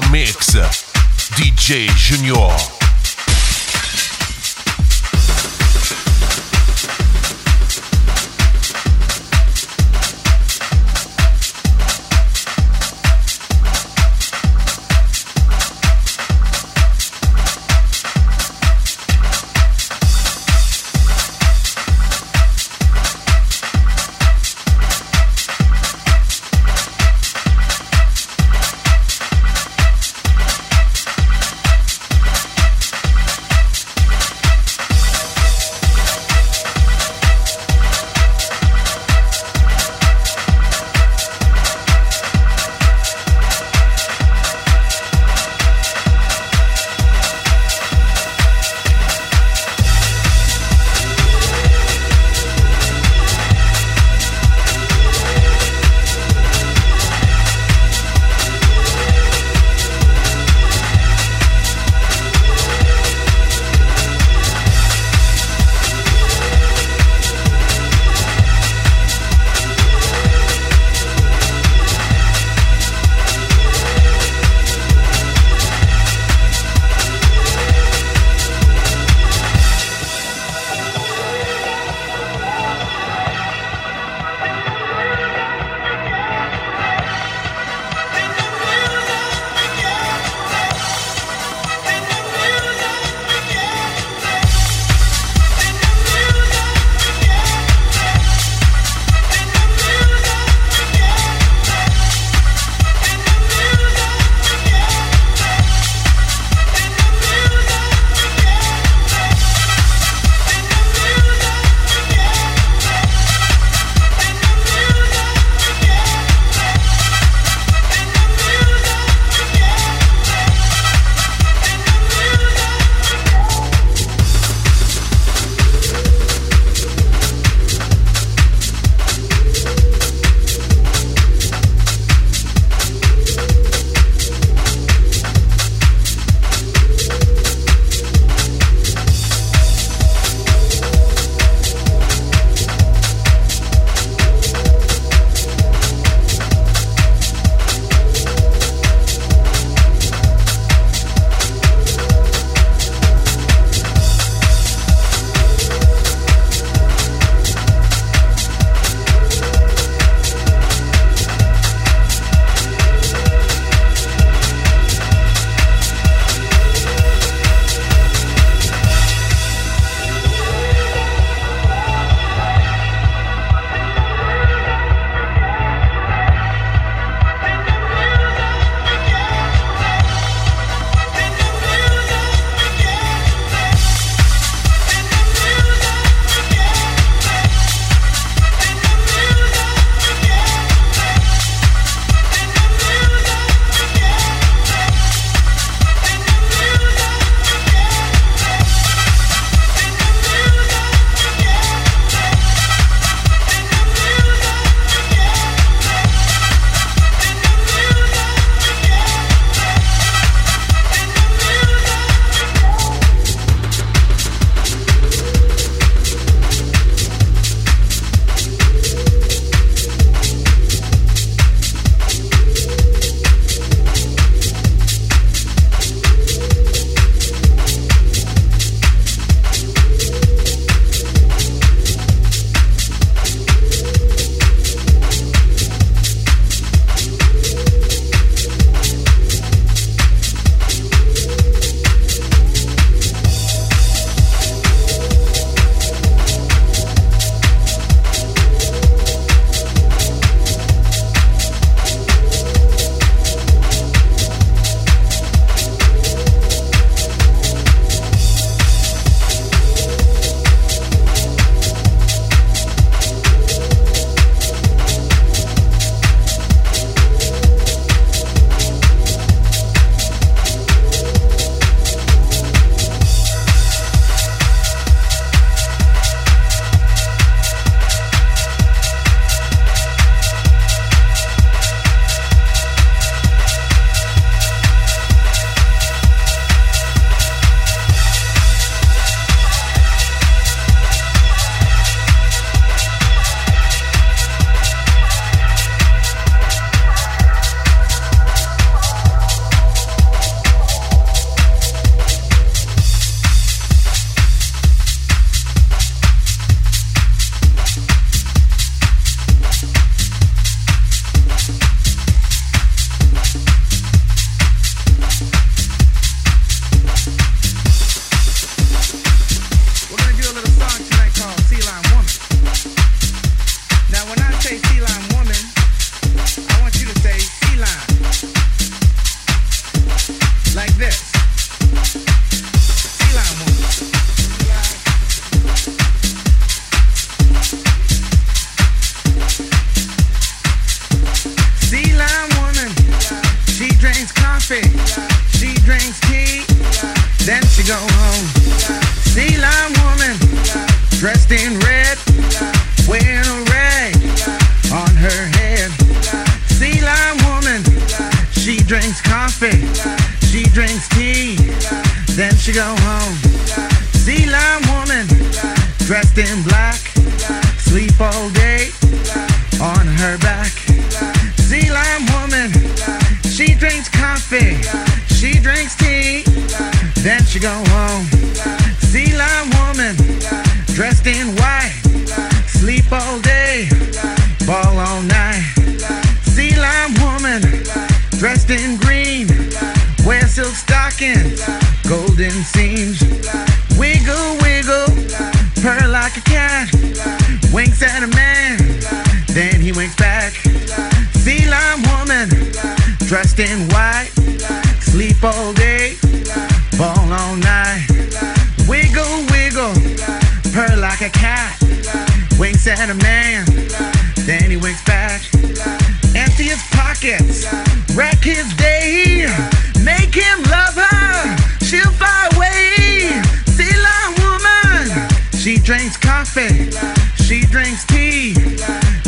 the mix, DJ Junior.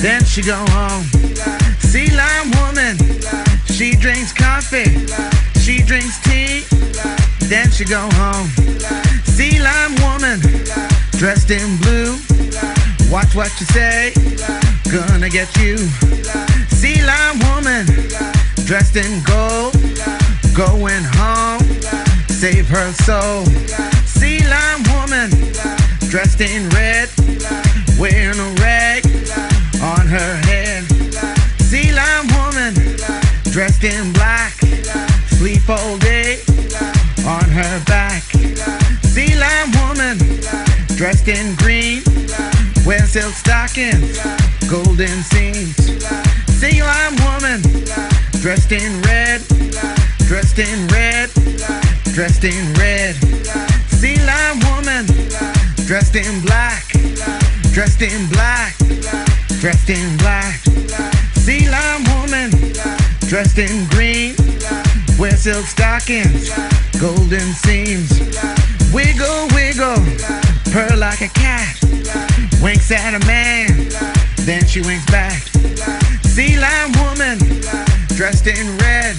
Then she go home. Sea lion woman, she drinks coffee, she drinks tea, then she go home. Sea lion woman, dressed in blue, watch what you say, gonna get you. Sea lion woman, dressed in gold, going home, save her soul. Sea lion woman, dressed in red, wearing a her head. Sea lion woman, dressed in black, sleep all day on her back. Sea lion woman, dressed in green, wear silk stockings, golden seams. Sea lion woman, dressed in red, dressed in red, dressed in red. Sea lion woman, dressed in black, dressed in black, dressed in black. Sea lion woman, dressed in green, wear silk stockings, golden seams. Wiggle, wiggle, purr like a cat, winks at a man, then she winks back. Sea lion woman, dressed in red,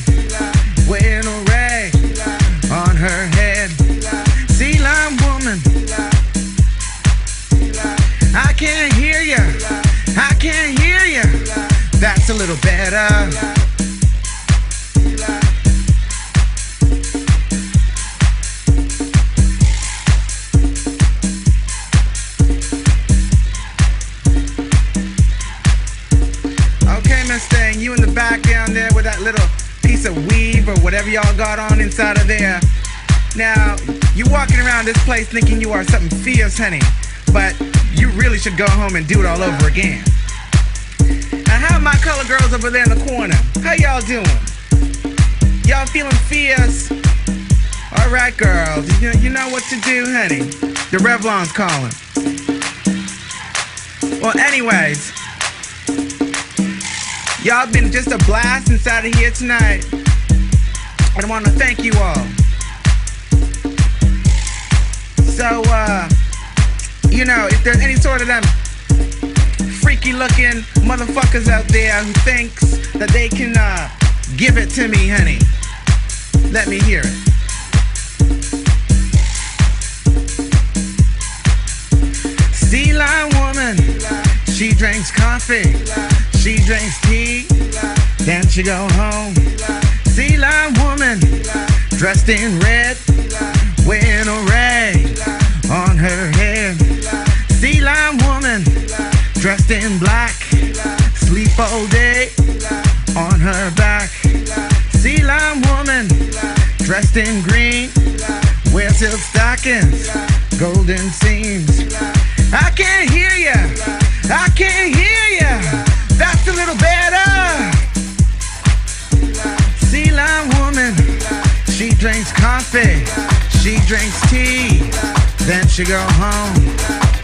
wearing a rag on her head. A little better. Okay, Mustang, you in the back down there with that little piece of weave or whatever y'all got on inside of there. Now, you walking around this place thinking you are something fierce, honey, but you really should go home and do it all over again. And how my color girls over there in the corner? How y'all doing? Y'all feeling fierce? All right, girls, you know, you know what to do, honey. The Revlon's calling. Well, anyways, Y'all been just a blast inside of here tonight. I want to thank you all. So, uh, you know, if there's any sort of them freaky looking motherfuckers out there who thinks that they can, uh, give it to me, honey, let me hear it. Sea woman, she drinks coffee, she drinks tea, then she go home. Sea woman, dressed in red, wearing a rag dressed in black, sleep all day on her back. Sea lion woman, dressed in green, wear silk stockings, golden seams. I can't hear ya, I can't hear ya. That's a little better. Sea lion woman, she drinks coffee, she drinks tea, then she go home.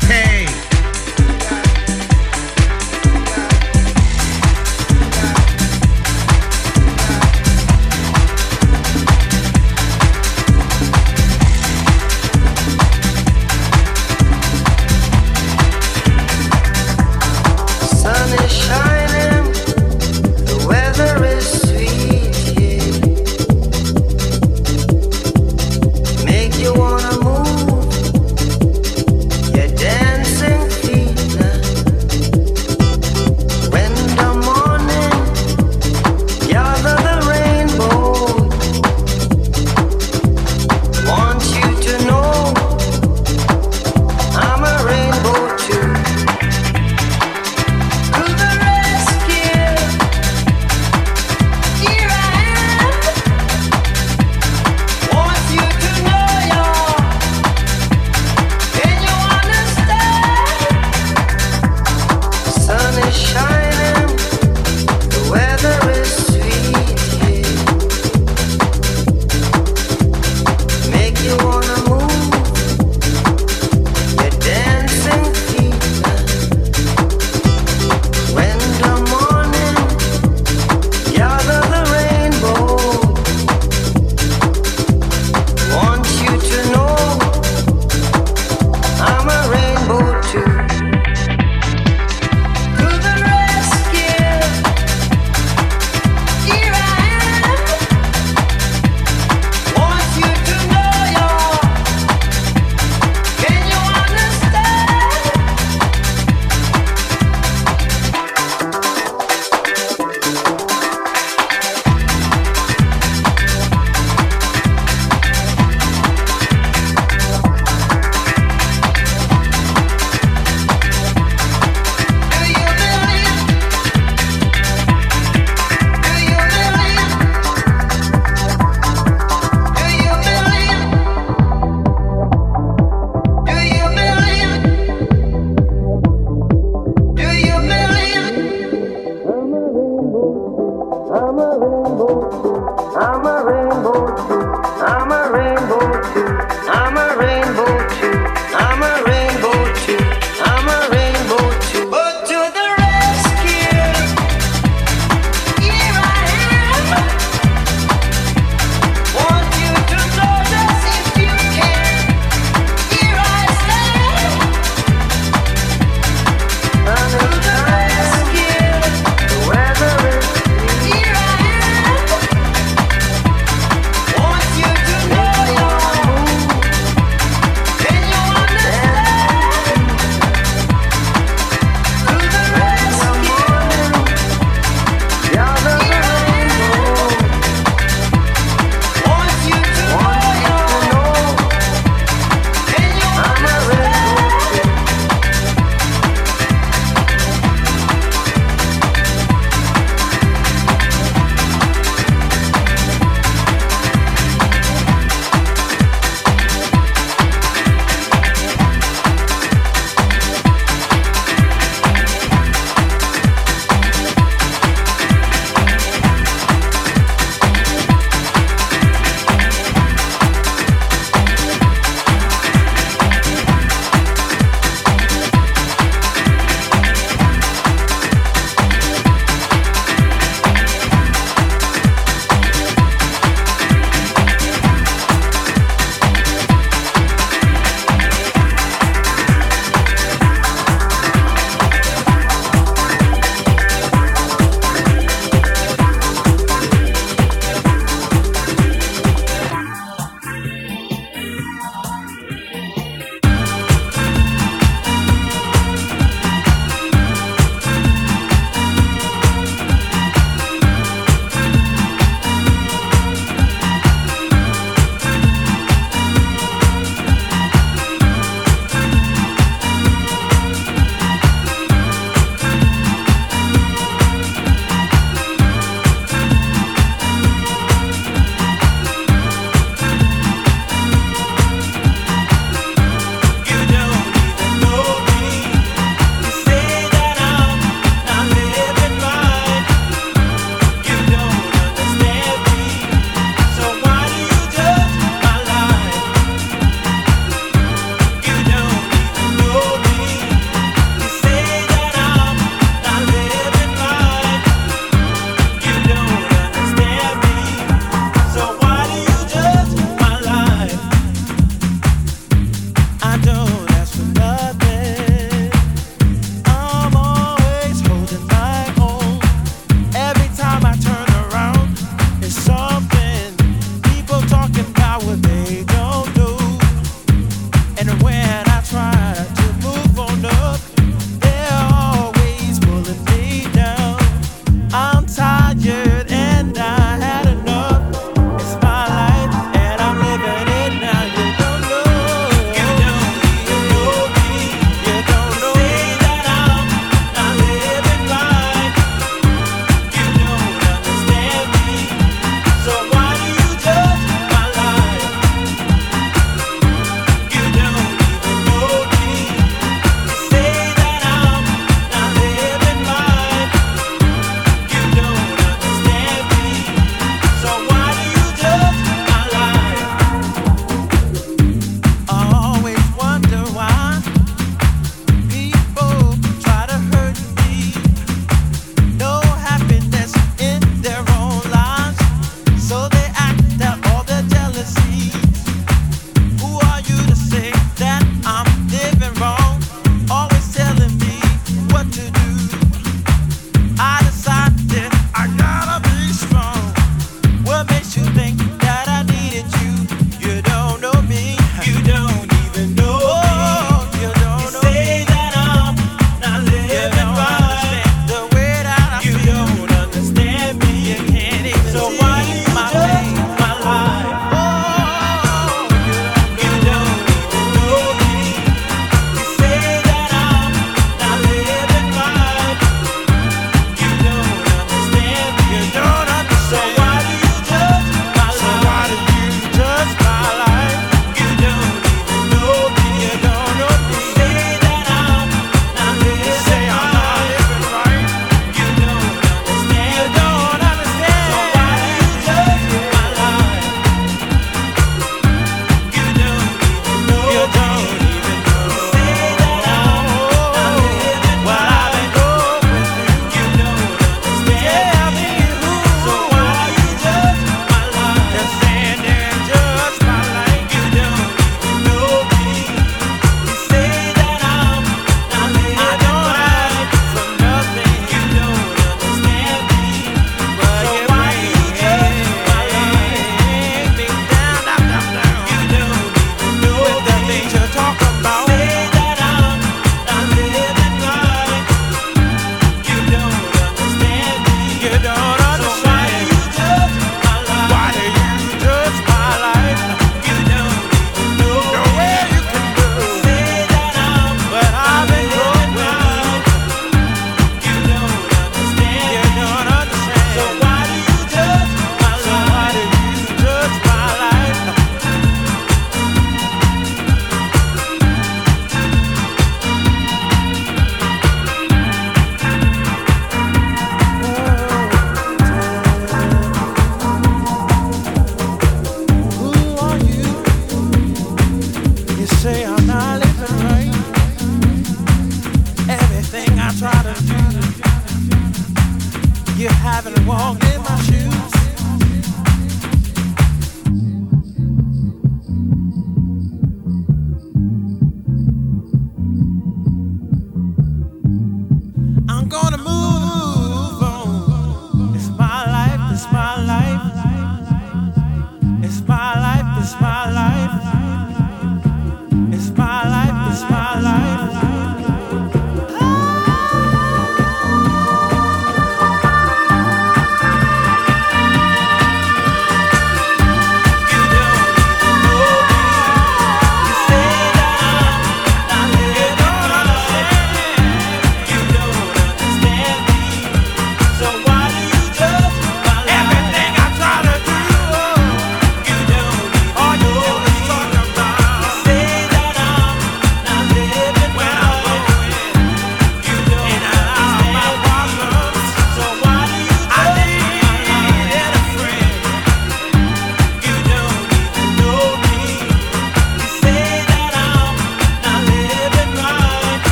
walk.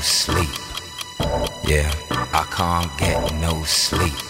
Sleep. Yeah, I can't get no sleep.